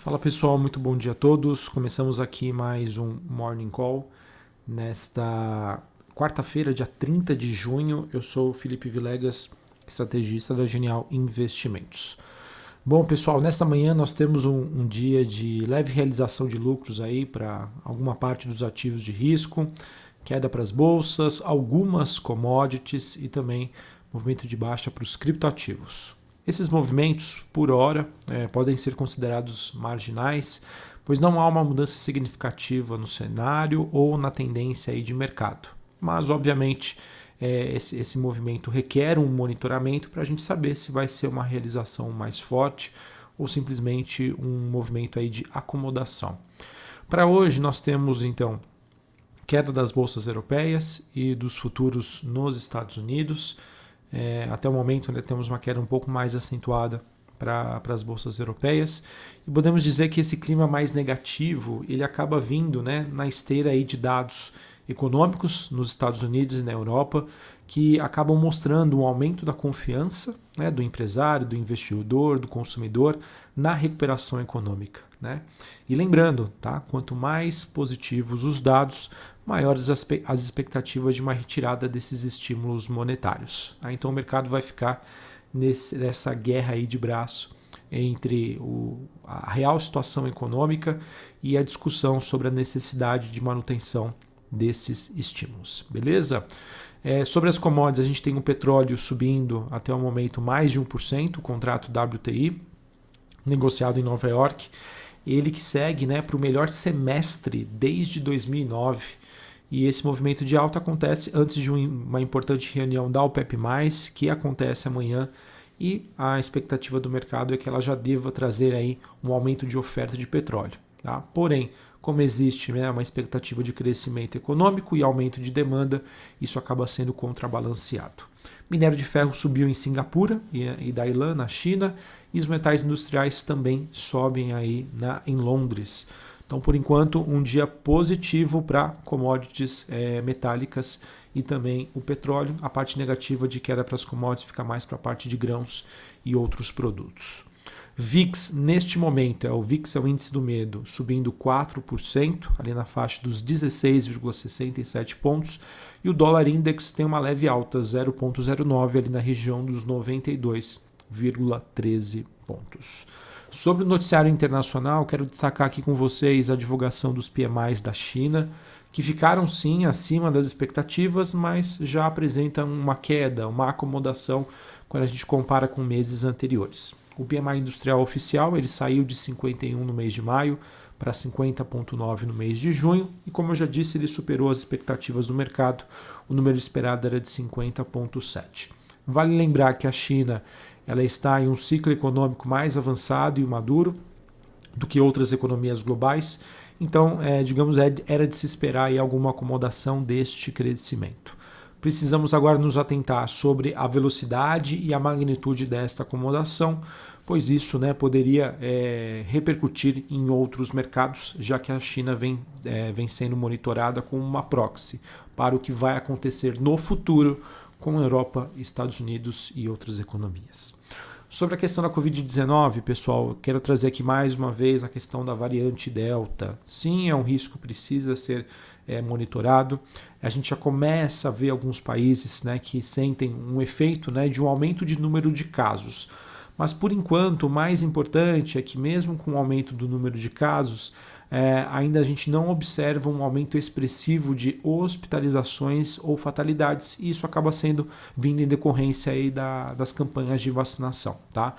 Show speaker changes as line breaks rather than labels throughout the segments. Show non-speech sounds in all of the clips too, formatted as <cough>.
Fala pessoal, muito bom dia a todos. Começamos aqui mais um Morning Call nesta quarta-feira, dia 30 de junho. Eu sou o Felipe Vilegas, estrategista da Genial Investimentos. Bom, pessoal, nesta manhã nós temos um, um dia de leve realização de lucros aí para alguma parte dos ativos de risco, queda para as bolsas, algumas commodities e também movimento de baixa para os criptoativos. Esses movimentos, por hora, é, podem ser considerados marginais, pois não há uma mudança significativa no cenário ou na tendência aí de mercado. Mas, obviamente, é, esse, esse movimento requer um monitoramento para a gente saber se vai ser uma realização mais forte ou simplesmente um movimento aí de acomodação. Para hoje, nós temos então queda das bolsas europeias e dos futuros nos Estados Unidos. É, até o momento ainda temos uma queda um pouco mais acentuada para as bolsas europeias. E podemos dizer que esse clima mais negativo ele acaba vindo né, na esteira aí de dados econômicos nos Estados Unidos e na Europa que acabam mostrando um aumento da confiança né, do empresário, do investidor, do consumidor na recuperação econômica. Né? E lembrando, tá, quanto mais positivos os dados, maiores as, as expectativas de uma retirada desses estímulos monetários. Tá? Então o mercado vai ficar nesse, nessa guerra aí de braço entre o, a real situação econômica e a discussão sobre a necessidade de manutenção desses estímulos. Beleza? É, sobre as commodities, a gente tem o petróleo subindo até o momento mais de 1%, o contrato WTI, negociado em Nova York. Ele que segue né, para o melhor semestre desde 2009. E esse movimento de alta acontece antes de uma importante reunião da OPEP, que acontece amanhã. E a expectativa do mercado é que ela já deva trazer aí um aumento de oferta de petróleo. Tá? Porém, como existe né, uma expectativa de crescimento econômico e aumento de demanda, isso acaba sendo contrabalanceado. Minério de ferro subiu em Singapura e Dailan, na China, e os metais industriais também sobem aí na, em Londres. Então, por enquanto, um dia positivo para commodities é, metálicas e também o petróleo. A parte negativa de queda para as commodities fica mais para a parte de grãos e outros produtos. VIX, neste momento, é o VIX é o índice do medo, subindo 4%, ali na faixa dos 16,67 pontos, e o dólar index tem uma leve alta, 0,09, ali na região dos 92,13 pontos. Sobre o noticiário internacional, quero destacar aqui com vocês a divulgação dos PMIs da China, que ficaram sim acima das expectativas, mas já apresentam uma queda, uma acomodação quando a gente compara com meses anteriores. O PMI industrial oficial ele saiu de 51 no mês de maio para 50,9 no mês de junho e, como eu já disse, ele superou as expectativas do mercado. O número esperado era de 50,7. Vale lembrar que a China ela está em um ciclo econômico mais avançado e maduro do que outras economias globais. Então, é, digamos, é, era de se esperar alguma acomodação deste crescimento. Precisamos agora nos atentar sobre a velocidade e a magnitude desta acomodação, pois isso né, poderia é, repercutir em outros mercados, já que a China vem, é, vem sendo monitorada como uma proxy para o que vai acontecer no futuro com a Europa, Estados Unidos e outras economias. Sobre a questão da Covid-19, pessoal, quero trazer aqui mais uma vez a questão da variante Delta. Sim, é um risco precisa ser é, monitorado. A gente já começa a ver alguns países né, que sentem um efeito né, de um aumento de número de casos. Mas por enquanto, o mais importante é que, mesmo com o aumento do número de casos, é, ainda a gente não observa um aumento expressivo de hospitalizações ou fatalidades, e isso acaba sendo vindo em decorrência aí da, das campanhas de vacinação. Tá?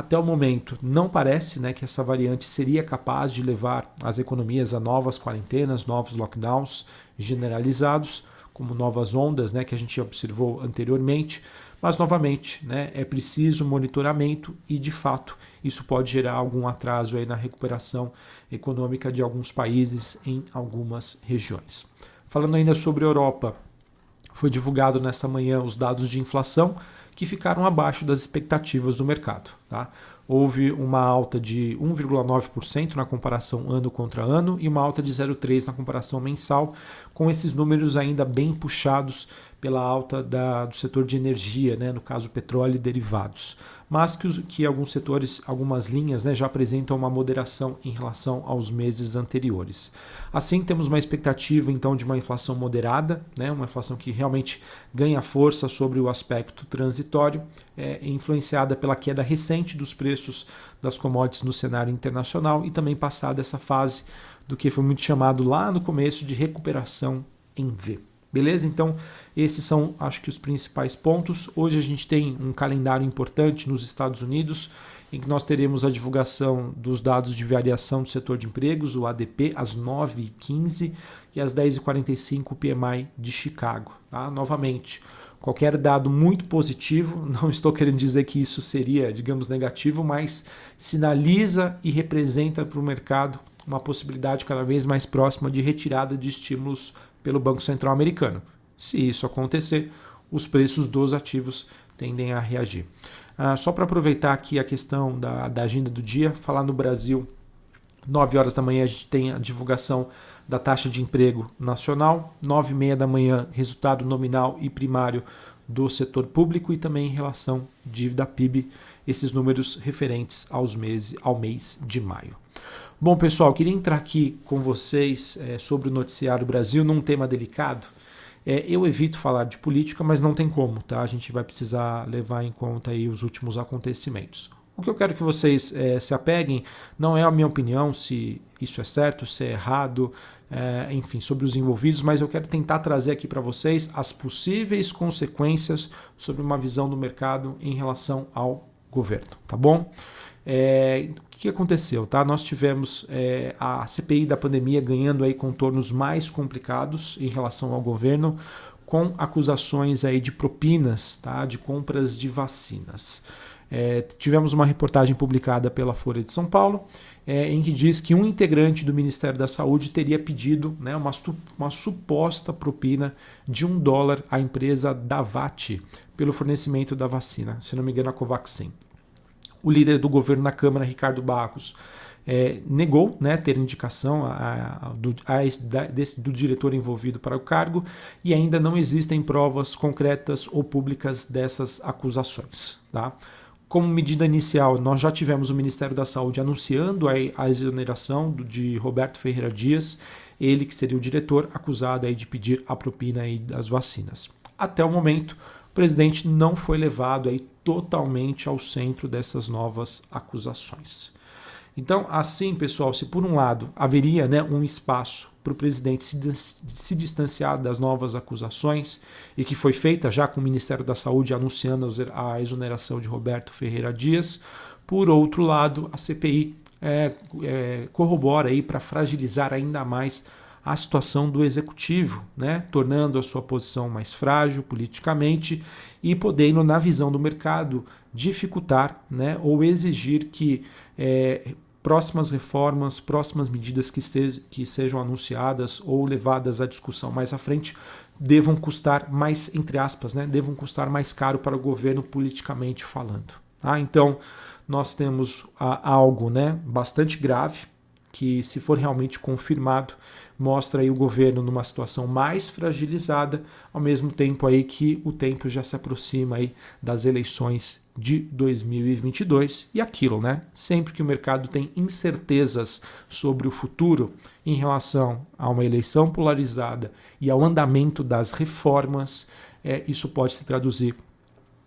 Até o momento, não parece né, que essa variante seria capaz de levar as economias a novas quarentenas, novos lockdowns generalizados, como novas ondas né, que a gente observou anteriormente. Mas, novamente, né, é preciso monitoramento e, de fato, isso pode gerar algum atraso aí na recuperação econômica de alguns países em algumas regiões. Falando ainda sobre a Europa, foi divulgado nessa manhã os dados de inflação que ficaram abaixo das expectativas do mercado. Tá? Houve uma alta de 1,9% na comparação ano contra ano e uma alta de 0,3% na comparação mensal, com esses números ainda bem puxados pela alta da, do setor de energia, né, no caso petróleo e derivados, mas que, os, que alguns setores, algumas linhas né, já apresentam uma moderação em relação aos meses anteriores. Assim, temos uma expectativa então de uma inflação moderada, né, uma inflação que realmente ganha força sobre o aspecto transitório, é, influenciada pela queda recente dos preços das commodities no cenário internacional e também passada essa fase do que foi muito chamado lá no começo de recuperação em V. Beleza? Então, esses são, acho que, os principais pontos. Hoje a gente tem um calendário importante nos Estados Unidos, em que nós teremos a divulgação dos dados de variação do setor de empregos, o ADP, às 9h15 e às 10h45 o PMI de Chicago. Tá? Novamente, qualquer dado muito positivo, <laughs> não estou querendo dizer que isso seria, digamos, negativo, mas sinaliza e representa para o mercado uma possibilidade cada vez mais próxima de retirada de estímulos pelo Banco Central americano. Se isso acontecer, os preços dos ativos tendem a reagir. Ah, só para aproveitar aqui a questão da, da agenda do dia, falar no Brasil, 9 horas da manhã a gente tem a divulgação da taxa de emprego nacional, 9 e meia da manhã resultado nominal e primário do setor público e também em relação dívida PIB, esses números referentes aos meses, ao mês de maio. Bom, pessoal, queria entrar aqui com vocês é, sobre o Noticiário Brasil num tema delicado. É, eu evito falar de política, mas não tem como, tá? A gente vai precisar levar em conta aí os últimos acontecimentos. O que eu quero que vocês é, se apeguem não é a minha opinião se isso é certo, se é errado, é, enfim, sobre os envolvidos, mas eu quero tentar trazer aqui para vocês as possíveis consequências sobre uma visão do mercado em relação ao governo, tá bom? É, o que aconteceu? Tá? Nós tivemos é, a CPI da pandemia ganhando aí contornos mais complicados em relação ao governo, com acusações aí de propinas tá? de compras de vacinas. É, tivemos uma reportagem publicada pela Folha de São Paulo, é, em que diz que um integrante do Ministério da Saúde teria pedido né, uma, uma suposta propina de um dólar à empresa Davat pelo fornecimento da vacina, se não me engano, a Covaxin o líder do governo na Câmara, Ricardo Barros, é, negou né, ter indicação a, a, do, a, desse, do diretor envolvido para o cargo e ainda não existem provas concretas ou públicas dessas acusações. Tá? Como medida inicial, nós já tivemos o Ministério da Saúde anunciando a, a exoneração do, de Roberto Ferreira Dias, ele que seria o diretor acusado aí de pedir a propina aí das vacinas. Até o momento, o presidente não foi levado aí totalmente ao centro dessas novas acusações. Então, assim, pessoal, se por um lado haveria né, um espaço para o presidente se, distanciar das novas acusações, e que foi feita já com o Ministério da Saúde anunciando a exoneração de Roberto Ferreira Dias, por outro lado, a CPI é, é, corrobora para fragilizar ainda mais a situação do executivo, né? tornando a sua posição mais frágil politicamente e podendo, na visão do mercado, dificultar né? ou exigir que é, próximas reformas, próximas medidas que, que sejam anunciadas ou levadas à discussão mais à frente devam custar mais, entre aspas, né? devam custar mais caro para o governo politicamente falando. Tá? Então, nós temos algo né, bastante grave que, se for realmente confirmado, mostra aí o governo numa situação mais fragilizada, ao mesmo tempo aí que o tempo já se aproxima aí das eleições de 2022 e aquilo, né? Sempre que o mercado tem incertezas sobre o futuro em relação a uma eleição polarizada e ao andamento das reformas, é, isso pode se traduzir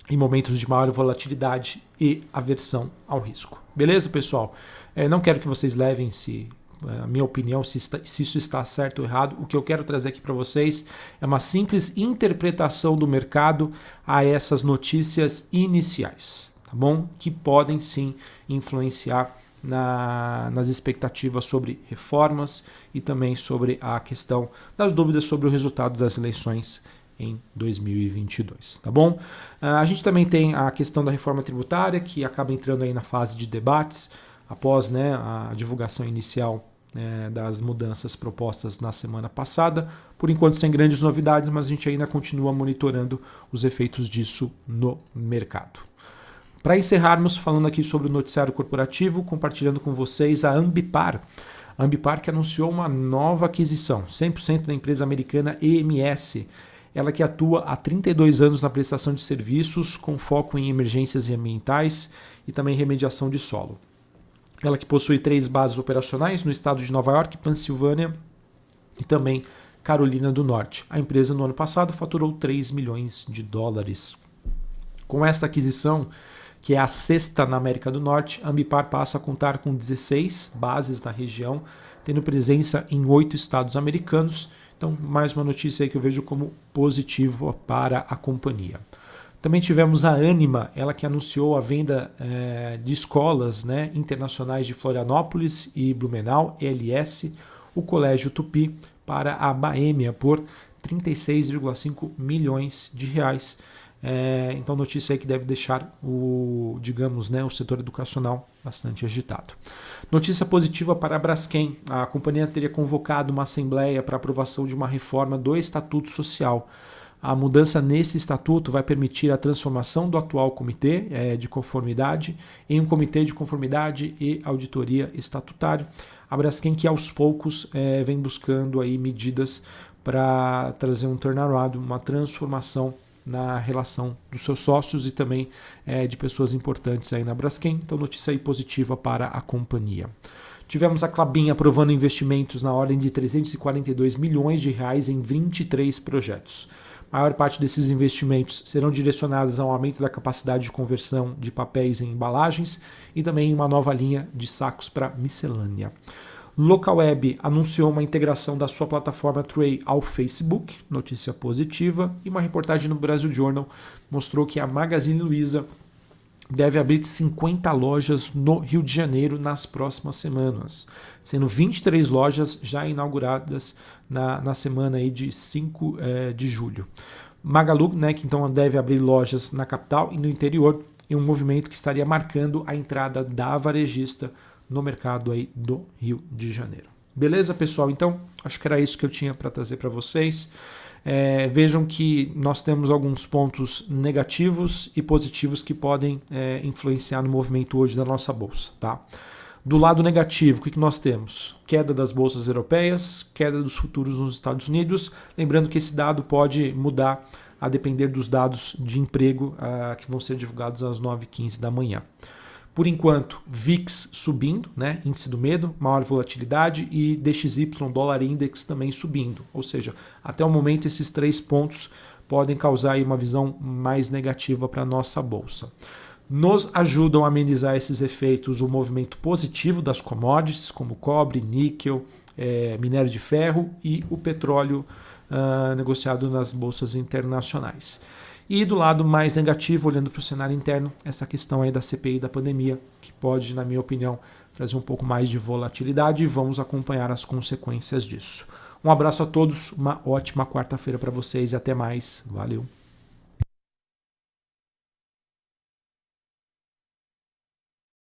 em momentos de maior volatilidade e aversão ao risco. Beleza, pessoal? É, não quero que vocês levem-se é, a minha opinião, se, está, se, isso está certo ou errado. O que eu quero trazer aqui para vocês é uma simples interpretação do mercado a essas notícias iniciais, tá bom? Que podem sim influenciar na, nas expectativas sobre reformas e também sobre a questão das dúvidas sobre o resultado das eleições em 2022, tá bom? Ah, a gente também tem a questão da reforma tributária que acaba entrando aí na fase de debates após né, a divulgação inicial né, das mudanças propostas na semana passada. Por enquanto, sem grandes novidades, mas a gente ainda continua monitorando os efeitos disso no mercado. Para encerrarmos, falando aqui sobre o noticiário corporativo, compartilhando com vocês a Ambipar. A Ambipar que anunciou uma nova aquisição, 100% da empresa americana EMS. Ela que atua há 32 anos na prestação de serviços com foco em emergências ambientais e também remediação de solo. Ela que possui três bases operacionais no estado de Nova York, Pensilvânia e também Carolina do Norte. A empresa no ano passado faturou 3 milhões de dólares. Com esta aquisição, que é a sexta na América do Norte, a Ambipar passa a contar com 16 bases na região, tendo presença em oito estados americanos. Então, mais uma notícia aí que eu vejo como positivo para a companhia. Também tivemos a Anima, ela que anunciou a venda é, de escolas né, internacionais de Florianópolis e Blumenau, ELS, o Colégio Tupi, para a Baêmia por 36,5 milhões de reais. É, então, notícia aí que deve deixar o, digamos, né, o setor educacional bastante agitado. Notícia positiva para a Braskem. A companhia teria convocado uma assembleia para aprovação de uma reforma do Estatuto Social. A mudança nesse estatuto vai permitir a transformação do atual comitê é, de conformidade em um comitê de conformidade e auditoria estatutário. A Braskem que aos poucos é, vem buscando aí medidas para trazer um turnaround, uma transformação na relação dos seus sócios e também é, de pessoas importantes aí na Braskem. Então, notícia aí positiva para a companhia. Tivemos a Clabin aprovando investimentos na ordem de 342 milhões de reais em 23 projetos. A maior parte desses investimentos serão direcionados ao aumento da capacidade de conversão de papéis em embalagens e também uma nova linha de sacos para miscelânea. Localweb anunciou uma integração da sua plataforma Tray ao Facebook, notícia positiva, e uma reportagem no Brasil Journal mostrou que a Magazine Luiza deve abrir 50 lojas no Rio de Janeiro nas próximas semanas, sendo 23 lojas já inauguradas na, na semana aí de 5 é, de julho. Magalu, né, que então deve abrir lojas na capital e no interior, em um movimento que estaria marcando a entrada da varejista no mercado aí do Rio de Janeiro. Beleza, pessoal? Então, acho que era isso que eu tinha para trazer para vocês. É, vejam que nós temos alguns pontos negativos e positivos que podem é, influenciar no movimento hoje da nossa bolsa. Tá? Do lado negativo, o que, nós temos? Queda das bolsas europeias, queda dos futuros nos Estados Unidos. Lembrando que esse dado pode mudar a depender dos dados de emprego uh, que vão ser divulgados às 9h15 da manhã. Por enquanto, VIX subindo, né? índice do medo, maior volatilidade e DXY, dólar index também subindo. Ou seja, até o momento esses três pontos podem causar uma visão mais negativa para a nossa bolsa. Nos ajudam a amenizar esses efeitos o movimento positivo das commodities, como cobre, níquel, é, minério de ferro e o petróleo uh, negociado nas bolsas internacionais. E do lado mais negativo, olhando para o cenário interno, essa questão aí da CPI da pandemia, que pode, na minha opinião, trazer um pouco mais de volatilidade e vamos acompanhar as consequências disso. Um abraço a todos, uma ótima quarta-feira para vocês e até mais. Valeu!